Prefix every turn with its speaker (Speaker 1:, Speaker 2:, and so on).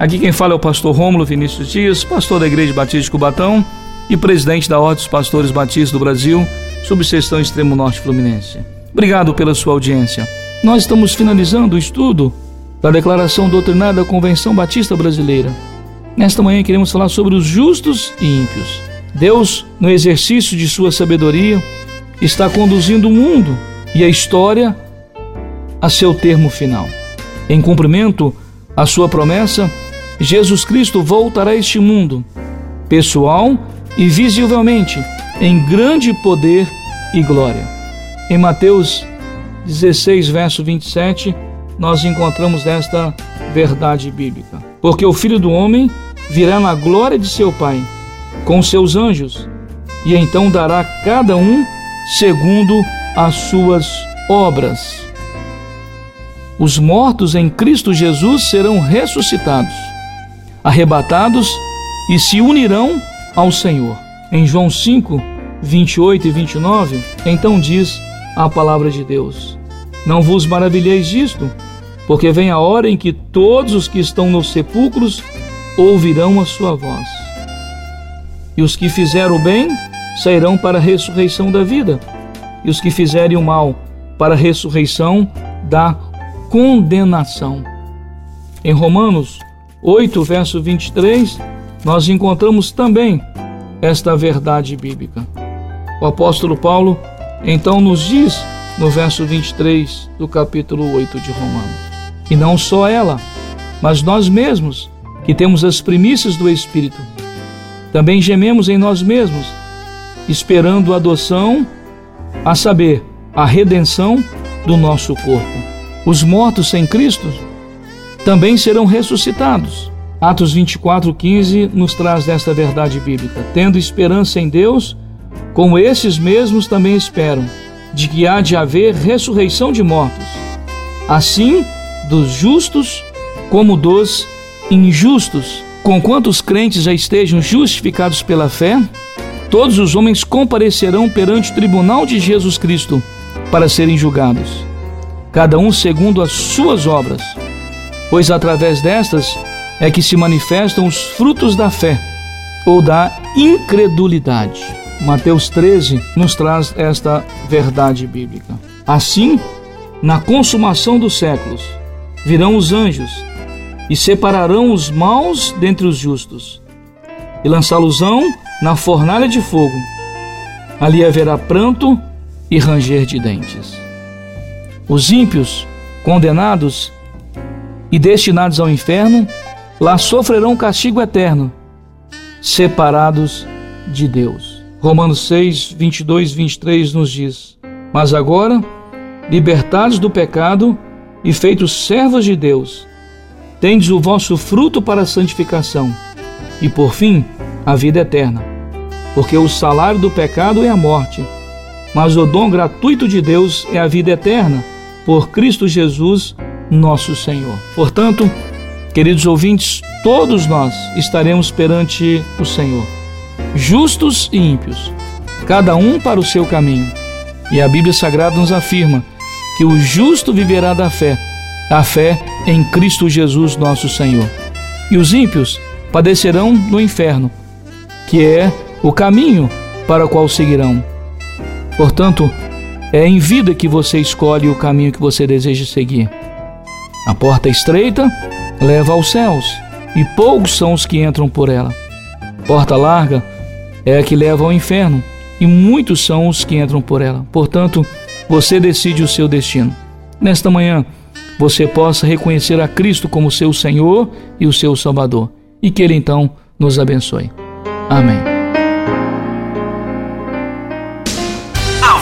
Speaker 1: Aqui quem fala é o pastor Rômulo Vinícius Dias, pastor da Igreja Batista de Cubatão e presidente da Ordem dos Pastores Batistas do Brasil, subseção Extremo Norte Fluminense. Obrigado pela sua audiência. Nós estamos finalizando o estudo da Declaração Doutrinária da Convenção Batista Brasileira. Nesta manhã queremos falar sobre os justos e ímpios. Deus, no exercício de sua sabedoria, está conduzindo o mundo e a história a seu termo final. Em cumprimento à sua promessa, Jesus Cristo voltará a este mundo, pessoal e visivelmente, em grande poder e glória. Em Mateus 16, verso 27, nós encontramos esta verdade bíblica. Porque o Filho do Homem virá na glória de seu Pai, com seus anjos, e então dará a cada um segundo as suas obras. Os mortos em Cristo Jesus serão ressuscitados arrebatados e se unirão ao Senhor. Em João 5, 28 e 29, então diz a palavra de Deus: Não vos maravilheis disto, porque vem a hora em que todos os que estão nos sepulcros ouvirão a sua voz. E os que fizeram o bem sairão para a ressurreição da vida, e os que fizerem o mal para a ressurreição da condenação. Em Romanos 8, verso 23, nós encontramos também esta verdade bíblica. O apóstolo Paulo então nos diz no verso 23 do capítulo 8 de Romanos: E não só ela, mas nós mesmos, que temos as primícias do Espírito, também gememos em nós mesmos, esperando a adoção, a saber, a redenção do nosso corpo. Os mortos sem Cristo também serão ressuscitados. Atos 24, 15 nos traz esta verdade bíblica. Tendo esperança em Deus, como esses mesmos também esperam, de que há de haver ressurreição de mortos, assim dos justos como dos injustos. Conquanto os crentes já estejam justificados pela fé, todos os homens comparecerão perante o tribunal de Jesus Cristo para serem julgados, cada um segundo as suas obras pois através destas é que se manifestam os frutos da fé ou da incredulidade. Mateus 13 nos traz esta verdade bíblica. Assim, na consumação dos séculos, virão os anjos e separarão os maus dentre os justos e lançá-los-ão na fornalha de fogo. Ali haverá pranto e ranger de dentes. Os ímpios, condenados, e destinados ao inferno, lá sofrerão castigo eterno, separados de Deus. Romanos 6, 22 23 nos diz: Mas agora, libertados do pecado e feitos servos de Deus, tendes o vosso fruto para a santificação e, por fim, a vida eterna. Porque o salário do pecado é a morte, mas o dom gratuito de Deus é a vida eterna, por Cristo Jesus, nosso Senhor. Portanto, queridos ouvintes, todos nós estaremos perante o Senhor, justos e ímpios, cada um para o seu caminho. E a Bíblia Sagrada nos afirma que o justo viverá da fé, a fé em Cristo Jesus, nosso Senhor. E os ímpios padecerão no inferno, que é o caminho para o qual seguirão. Portanto, é em vida que você escolhe o caminho que você deseja seguir. A porta estreita leva aos céus, e poucos são os que entram por ela. Porta larga é a que leva ao inferno, e muitos são os que entram por ela. Portanto, você decide o seu destino. Nesta manhã, você possa reconhecer a Cristo como seu Senhor e o seu Salvador, e que Ele então nos abençoe. Amém.